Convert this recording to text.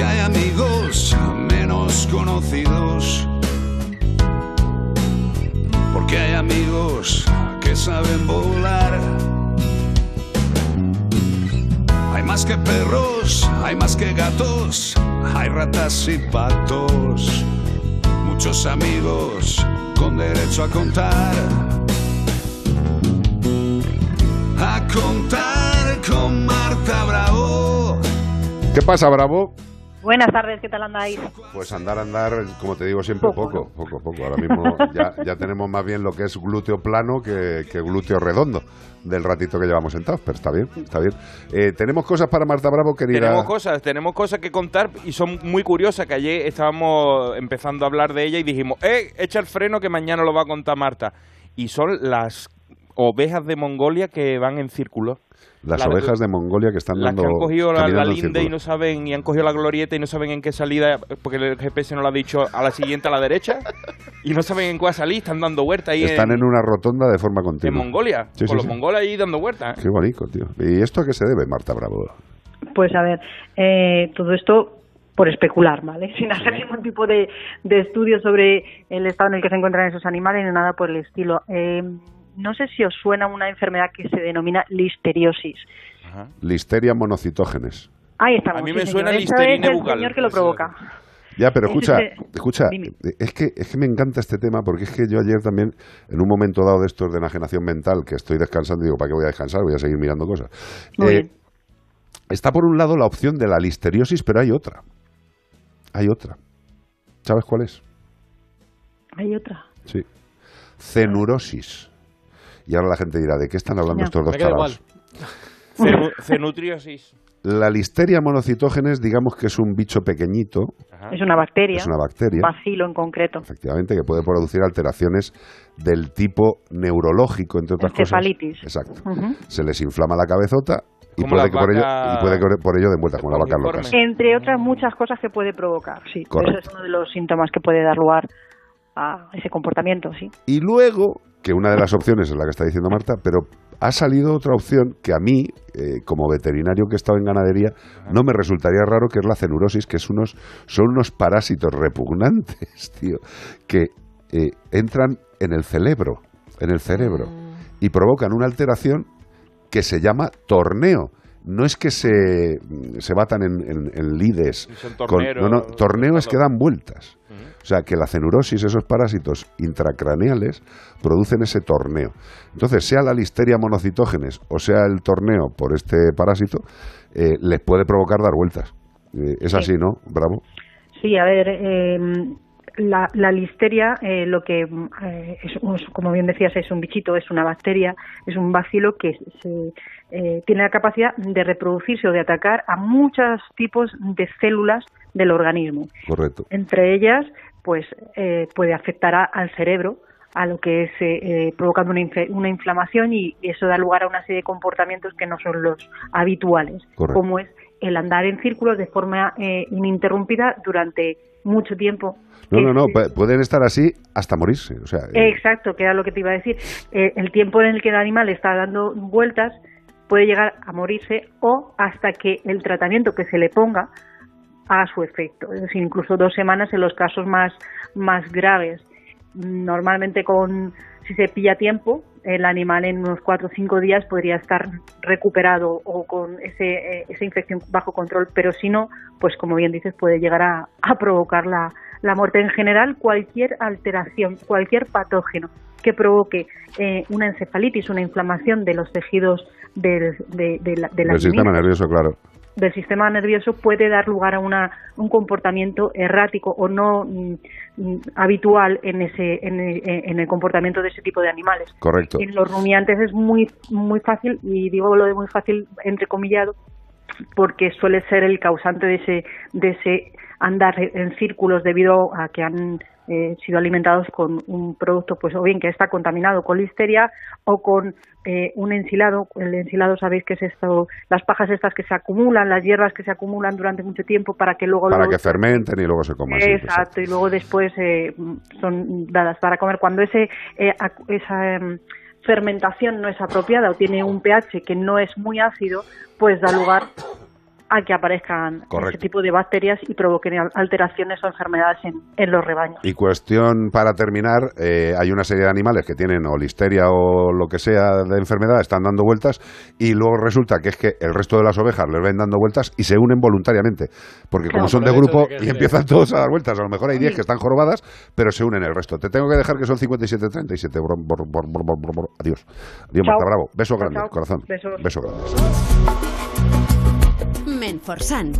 porque hay amigos menos conocidos, porque hay amigos que saben volar. Hay más que perros, hay más que gatos, hay ratas y patos, muchos amigos con derecho a contar. A contar con Marta Bravo. ¿Qué pasa, Bravo? Buenas tardes, ¿qué tal andáis? Pues andar, andar, como te digo siempre, poco, poco, poco. Ahora mismo ya, ya tenemos más bien lo que es glúteo plano que, que glúteo redondo del ratito que llevamos sentados, pero está bien, está bien. Eh, tenemos cosas para Marta Bravo, querida. Tenemos cosas, tenemos cosas que contar y son muy curiosas, que ayer estábamos empezando a hablar de ella y dijimos, eh, echa el freno que mañana lo va a contar Marta. Y son las ovejas de Mongolia que van en círculo. Las La- ovejas de Mongolia que están Las dando. que han cogido la, en linde y círculo. no saben, y han cogido la glorieta y no saben en qué salida, porque el GPS no lo ha dicho a la siguiente a la derecha, y no saben en cuál salir, están dando vueltas ahí Están en, en una rotonda de forma en continua. Mongolia, Sí, con sí, los sí. mongoles ahí dando vueltas. ¿eh? Qué bonito, tío. ¿Y esto a qué se debe, Marta Bravo? Pues a ver, eh, todo esto por especular, ¿vale? Sin hacer ningún tipo de, de estudio sobre el estado en el que se encuentran esos animales ni nada por el estilo. Eh, no sé si os suena una enfermedad que se denomina listeriosis. Listeria monocitógenes. Ahí estamos. A mí sí, me señor. suena Eso Listerine es el señor que lo provoca. Ya, pero Es escucha, escucha, es que, es que me encanta este tema porque es que yo ayer también, en un momento dado de estos de enajenación mental, que estoy descansando, digo, ¿para qué voy a descansar? Voy a seguir mirando cosas. Muy Eh, bien. está por un lado la opción de la listeriosis, pero hay otra. Hay otra. ¿Sabes cuál es? Hay otra. Sí. Cenurosis. Y ahora la gente dirá, ¿de qué están hablando estos dos tarados? Cenu- Cenutriosis. La listeria monocitógenes, digamos que es un bicho pequeñito, Ajá. Es una bacteria. es una bacteria, Bacilo en concreto. efectivamente, que puede producir alteraciones del tipo neurológico, entre otras Encefalitis. cosas. Exacto. Se les inflama la cabezota y puede, que por ello, y puede que por ello den vueltas como vacas uniformes. locas. Entre otras muchas cosas que puede provocar, sí. Correcto. Ese es uno de los síntomas que puede dar lugar a ese comportamiento, sí. Y luego, que una de las opciones es la que está diciendo Marta, pero ha salido otra opción que a mí, eh, como veterinario que he estado en ganadería, no me resultaría raro, que es la cenurosis, que es unos, son unos parásitos repugnantes, tío, que eh, entran en el cerebro, en el cerebro, y provocan una alteración que se llama torneo. No es que se, se batan en, en- en lides. Son con- torneros, no, no, torneo es que dan vueltas. O sea, que la cenurosis, esos parásitos intracraneales, producen ese torneo. Entonces, sea la listeria monocitógenes o sea el torneo por este parásito, eh, les puede provocar dar vueltas. Eh, es Sí. así, ¿no? Bravo. Sí, a ver, eh, la, la listeria, eh, lo que, eh, es, como bien decías, es un bichito, es una bacteria, es un bacilo que se, eh, tiene la capacidad de reproducirse o de atacar a muchos tipos de células del organismo. Correcto. Entre ellas, pues eh, puede afectar a- al cerebro, a lo que es eh, eh, provocando una, infe- una inflamación y eso da lugar a una serie de comportamientos que no son los habituales, Correcto. como es el andar en círculos de forma eh, ininterrumpida durante mucho tiempo. No, no, no, pu- pueden estar así hasta morirse. O sea, eh, Exacto, que era lo que te iba a decir. Eh, el tiempo en el que el animal está dando vueltas puede llegar a morirse o hasta que el tratamiento que se le ponga haga su efecto. Es decir, incluso dos semanas en los casos más, más graves. Normalmente con si se pilla tiempo, el animal en unos cuatro o cinco días podría estar recuperado o con ese, eh, esa infección bajo control, pero si no, pues como bien dices, puede llegar a, a provocar la, la muerte. En general, cualquier alteración, cualquier patógeno que provoque eh, una encefalitis, una inflamación de los tejidos del, de, de la, de la el sistema mimitis, nervioso, claro. Del sistema nervioso puede dar lugar a una, un comportamiento errático o no mm, mm, habitual en, ese, en, el- en el comportamiento de ese tipo de animales. Correcto. En los rumiantes es muy, muy fácil, y digo lo de muy fácil entrecomillado, porque suele ser el causante de ese, de ese andar en círculos debido a que han eh, sido alimentados con un producto, pues o bien que está contaminado con listeria o con eh, un ensilado. El ensilado sabéis que es esto, las pajas estas que se acumulan, las hierbas que se acumulan durante mucho tiempo para que luego Para luego- que fermenten y luego se coman. sí, Exacto, y luego después eh, son dadas para comer. Cuando ese eh, esa em, fermentación no es apropiada o tiene un pH que no es muy ácido, pues da lugar a que aparezcan Correcto. ese tipo de bacterias y provoquen al- alteraciones o enfermedades en, en los rebaños. Y cuestión para terminar, eh, hay una serie de animales que tienen o listeria o lo que sea de enfermedad, están dando vueltas y luego resulta que es que el resto de las ovejas les ven dando vueltas y se unen voluntariamente, porque como Claro, son por de grupo de y empiezan todos a dar vueltas, a lo mejor hay 10 Sí. que están jorobadas, pero se unen el resto. Te tengo que dejar que son 57-37. Bor- bor- bor- bor- bor- bor- bor- Adiós. Adiós, Chao. Marta Bravo. Beso Chao, grande, chao. corazón. Besos. Beso grande. Menforsan,